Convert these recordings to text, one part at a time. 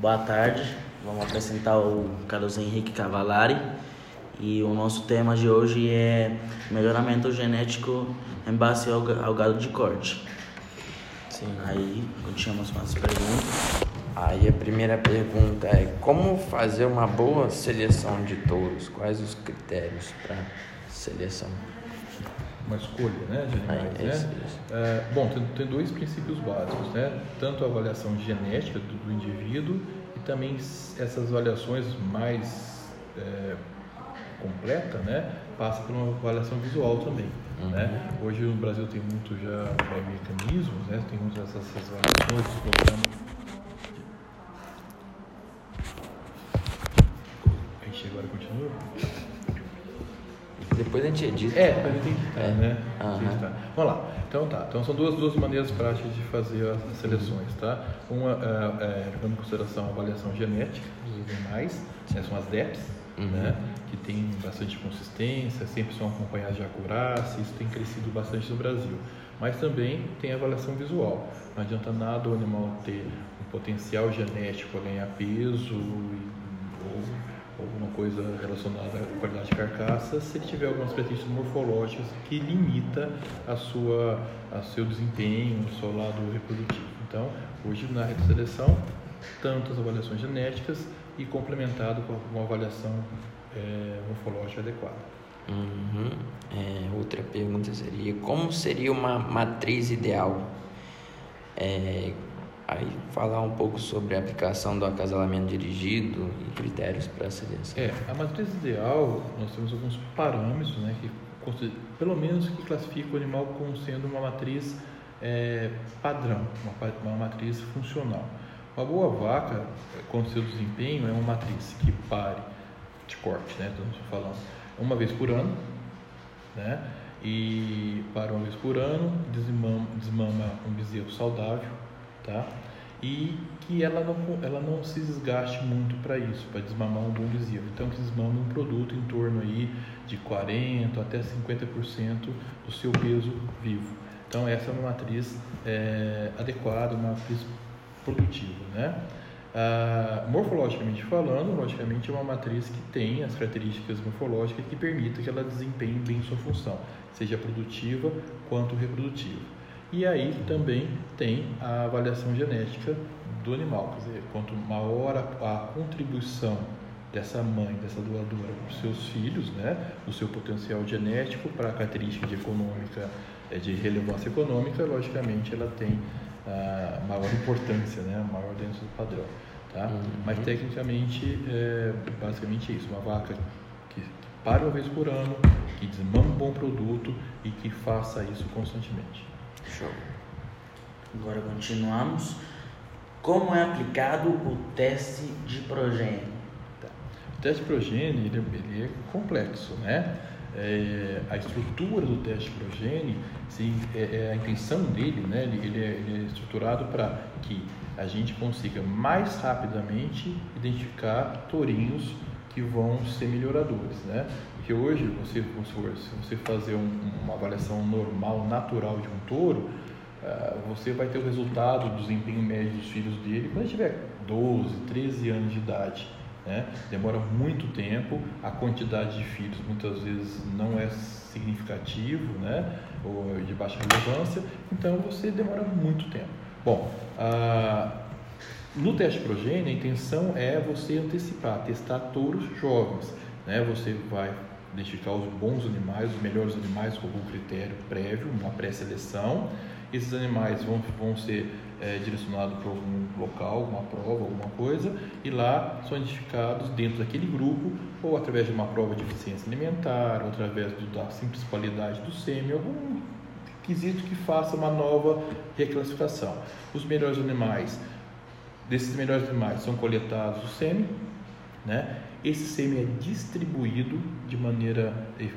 Boa tarde, vamos apresentar o Carlos Henrique Cavalari e o nosso tema de hoje é melhoramento genético em base ao, ao gado de corte. Sim. Aí continuamos com as perguntas. Aí a primeira pergunta é como fazer uma boa seleção de touros? Quais os critérios para seleção? Uma escolha né, de animais. É, né? isso, isso. É, bom, tem, tem dois princípios básicos, né? tanto a avaliação genética do, do indivíduo e também essas avaliações mais é, completa, né? passa por uma avaliação visual também. Né? Hoje no Brasil tem muito já é, mecanismos, né? tem muitas essas, avaliações, programas. Depois a gente edita. É, para identificar, É. né? Identificar. Vamos lá. Então tá. Então são duas, duas maneiras práticas de fazer as seleções, tá? Uma é, é, levando em consideração a avaliação genética dos animais, né, são as DEPs, Uhum. né? Que tem bastante consistência, sempre são acompanhadas de acurácia, isso tem crescido bastante no Brasil. Mas também tem a avaliação visual. Não adianta nada o animal ter um potencial genético a ganhar peso e- ou alguma coisa relacionada à qualidade de carcaça, se ele tiver algumas características morfológicas que limita a sua, a seu desempenho, o seu lado reprodutivo. Então, hoje na rede de seleção, tanto as avaliações genéticas e complementado com uma avaliação eh, morfológica adequada. Uhum. É, outra pergunta seria como seria uma matriz ideal? É, aí falar um pouco sobre a aplicação do acasalamento dirigido e critérios para a seleção. É, a matriz ideal, nós temos alguns parâmetros, né, que pelo menos que classificam o animal como sendo uma matriz é, padrão, uma, uma matriz funcional. Uma boa vaca, com seu desempenho, é uma matriz que pare de corte, né, estamos falando, uma vez por ano, né, e para uma vez por ano, desmama, desmama um bezerro saudável, tá? E que ela não, ela não se desgaste muito para isso, para desmamar um bom bezerro. Então, que desmama um produto em torno aí de 40% até 50% do seu peso vivo. Então, essa é uma matriz é, adequada, uma matriz produtiva, né? Ah, morfologicamente falando, logicamente é uma matriz que tem as características morfológicas que permitam que ela desempenhe bem sua função, seja produtiva quanto reprodutiva. E aí também tem a avaliação genética do animal, quer dizer, quanto maior a, a contribuição dessa mãe, dessa doadora para os seus filhos, né, o seu potencial genético para a característica de econômica, eh, de relevância econômica, logicamente ela tem a maior importância, né, maior dentro do padrão, tá? Uhum. Mas tecnicamente, é basicamente isso, uma vaca que, que pare uma vez por ano, que desmame um bom produto e que faça isso constantemente. Show. Agora continuamos. Como é aplicado o teste de progênio? Tá. O teste progênio ele, ele é complexo, né? É, a estrutura do teste progênio, se, é, é a intenção dele, né? Ele, ele, é, ele é estruturado para que a gente consiga mais rapidamente identificar tourinhos que vão ser melhoradores, né? Porque hoje, você, se você fazer um- uma avaliação normal, natural de um touro, ah, você vai ter o resultado do desempenho médio dos filhos dele quando ele tiver 12, 13 anos de idade. Né? Demora muito tempo, a quantidade de filhos muitas vezes não é significativo, né? ou de baixa relevância, então você demora muito tempo. Bom, ah, no teste progênio, a intenção é você antecipar, testar touros jovens. Né? Você vai identificar os bons animais, os melhores animais com algum critério prévio, uma pré-seleção. Esses animais vão, vão ser eh, direcionados para algum local, alguma prova, alguma coisa, e lá são identificados dentro daquele grupo, ou através de uma prova de eficiência alimentar, ou através do- da simples qualidade do sêmen, algum quesito que faça uma nova reclassificação. Os melhores animais desses melhores animais são coletados o sêmen, né? Esse sêmen é distribuído de maneira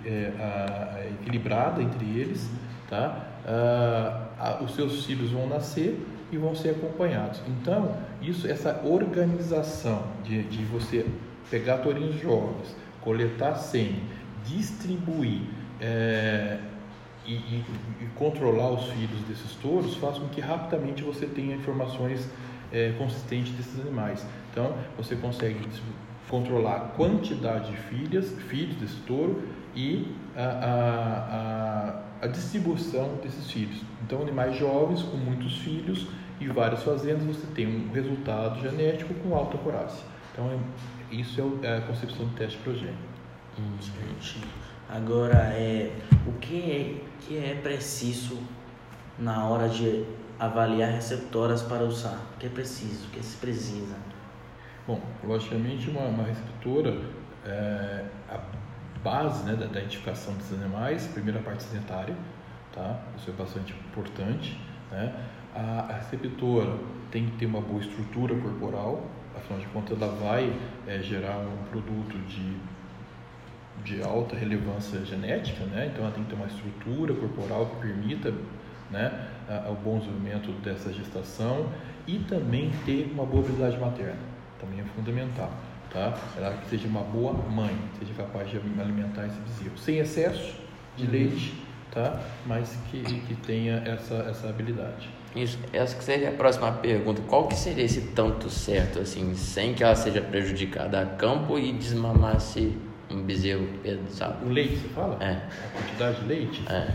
é, a- a- equilibrada entre eles, tá? Ah, a- os seus filhos vão nascer e vão ser acompanhados. Então, isso, essa organização de, de você pegar tourinhos jovens, coletar sêmen, distribuir é, e, e- e controlar os filhos desses touros faz com que rapidamente você tenha informações é, consistente desses animais. Então, você consegue controlar a quantidade de filhas, filhos desse touro e a, a, a, a distribuição desses filhos. Então, animais jovens com muitos filhos e várias fazendas, você tem um resultado genético com alta acurácia. Então, é, isso é, é a concepção do teste progênio. Agora, é, o que é, que é preciso na hora de avaliar receptoras para usar? O que é preciso? O que se precisa? Bom, logicamente uma, uma receptora, é, a base né, da, da identificação dos animais, primeiro a parte sanitária, tá? isso é bastante importante. Né? A, a receptora tem que ter uma boa estrutura corporal, afinal de contas ela vai é, gerar um produto de, de alta relevância genética, né? então ela tem que ter uma estrutura corporal que permita né, o bom desenvolvimento dessa gestação e também ter uma boa habilidade materna também é fundamental. Tá? Ela que seja uma boa mãe, seja capaz de alimentar esse bezerro, sem excesso de uhum. leite, tá? mas que, que tenha essa, essa habilidade. Isso, essa que seria a próxima pergunta. Qual que seria esse tanto certo, assim, sem que ela seja prejudicada a campo e desmamasse um bezerro pesado? O leite, você fala? É. A quantidade de leite? É.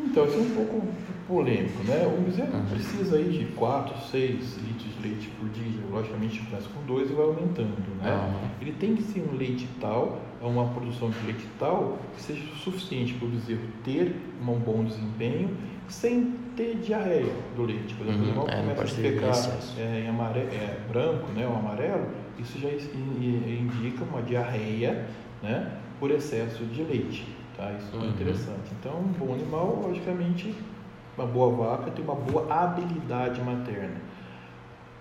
Então, isso é um pouco polêmico, né? O bezerro uhum. precisa aí de 4, 6 litros de leite por dia. Logicamente, começa com 2 e vai aumentando, né? Uhum. Ele tem que ser um leite tal, uma produção de leite tal, que seja suficiente para o bezerro ter um bom desempenho sem ter diarreia do leite. Por exemplo, uhum. é, começa a ficar é, em amarelo, é, branco, né, ou amarelo, isso já indica uma diarreia, né, por excesso de leite. Tá? Isso é uhum. interessante. Então, um bom animal, logicamente, uma boa vaca tem uma boa habilidade materna.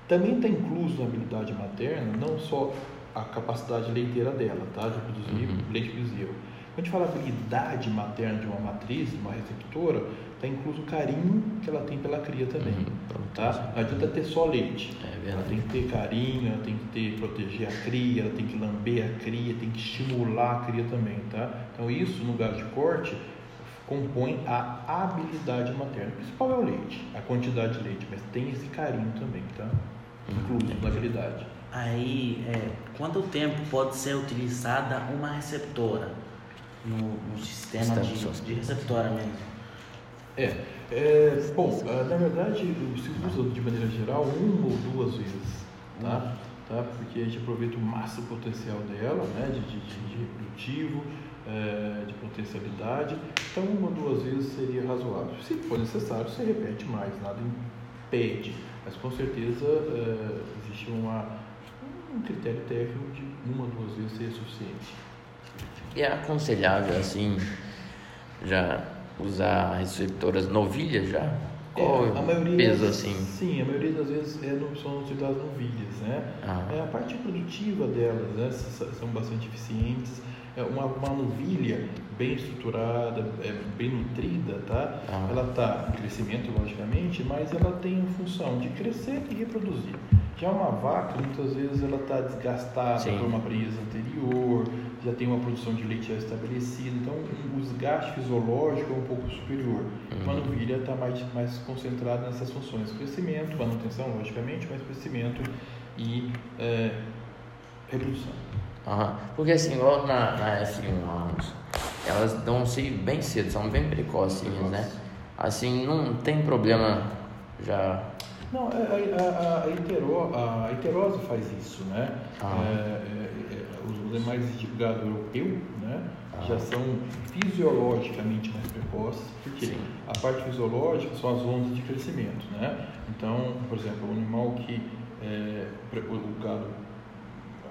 Também está incluso na habilidade materna não só a capacidade leiteira dela, tá? de produzir uhum. leite bezerro. Quando a gente fala habilidade materna de uma matriz, uma receptora, está incluso o carinho que ela tem pela cria também. Uhum, tá? Não adianta ter só leite. É ela tem que ter carinho, ela tem que ter, proteger a cria, ela tem que lamber a cria, tem que estimular a cria também. Tá? Então isso no gado de corte compõe a habilidade materna. O principal é o leite, a quantidade de leite, mas tem esse carinho também, tá? Incluso na habilidade. Aí, é, quanto tempo pode ser utilizada uma receptora no, no sistema de, de receptora mesmo? É, é bom, ah, na verdade se usa de maneira geral uma ou duas vezes, tá? tá? Porque a gente aproveita o máximo potencial dela, né? De, de, de reprodutivo, é, de potencialidade. Então uma ou duas vezes seria razoável. Se for necessário, você repete mais, nada impede. Mas com certeza é, existe uma, um critério técnico de uma ou duas vezes ser suficiente. É aconselhável assim, já usar receptoras novilhas já? Qual é, a maioria, peso assim? Sim, a maioria das vezes é no, são utilizadas novilhas, né? Ah. É, a parte produtiva delas né, são bastante eficientes. É uma, uma novilha bem estruturada, é, bem nutrida, tá? Ah. Ela está em crescimento, logicamente, mas ela tem a função de crescer e reproduzir. Já uma vaca, muitas vezes, ela está desgastada Sim. por uma presa anterior, já tem uma produção de leite já estabelecida, então o desgaste fisiológico é um pouco superior. Uhum. Uma novilha está mais, mais concentrada nessas funções, crescimento, manutenção, logicamente, mas crescimento e é, reprodução. Uhum. Porque assim, igual na, na F1 elas dão-se bem cedo, são bem precocinhas, né? Assim, não tem problema já não, a, a, a, hetero, a heterose faz isso, né? Ah. É, é, é os animais de gado europeu, né? Ah. Já são fisiologicamente mais precoces, porque Sim. a parte fisiológica são as ondas de crescimento, né? Então, por exemplo, o animal que é, o gado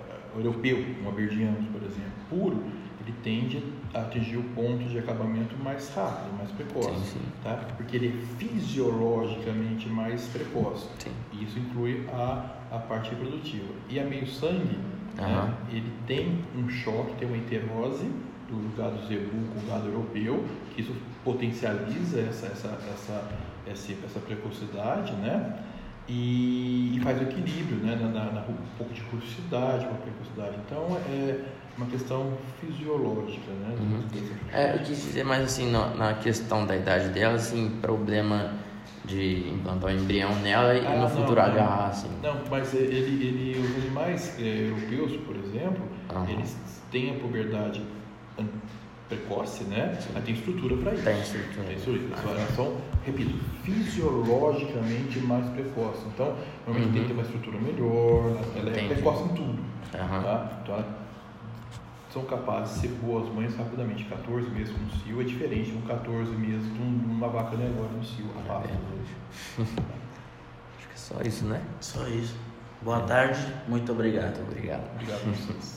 é, europeu, um aberdiano, por exemplo, puro, ele tende a atingir o ponto de acabamento mais rápido, mais precoce, sim, sim. tá? Porque ele é fisiologicamente mais precoce. Sim. E isso inclui a, a parte reprodutiva. E a meio sangue, uhum. né, ele tem um choque, tem uma heterose do gado zebu com o gado europeu, que isso potencializa essa essa essa essa, essa precocidade, né? E, e, faz o equilíbrio, né? Na, na, na, um pouco de rusticidade, uma precocidade. Então, é uma questão fisiológica, né? Uhum. É, eu quis dizer mais assim, na, na questão da idade dela, assim, problema de implantar o embrião nela e Ah, no futuro não. agarrar assim. Não, mas ele, ele, os animais é, europeus, por exemplo, Aham. eles têm a puberdade precoce, né? Mas tem estrutura para isso. Tem estrutura. Tem estrutura. Só Elas são, repito, fisiologicamente mais precoces. Então, normalmente tem que ter uma estrutura melhor, ela é Uhum. Entendi. precoce em tudo. Aham. Tá? Então, são capazes de ser boas mães rapidamente. 14 meses com um cio é diferente de um 14 meses de um- uma vaca negócio no cio. É rapaz. Acho que é só isso, né? Só isso. Boa tarde, muito obrigado. Muito obrigado. Obrigado a vocês.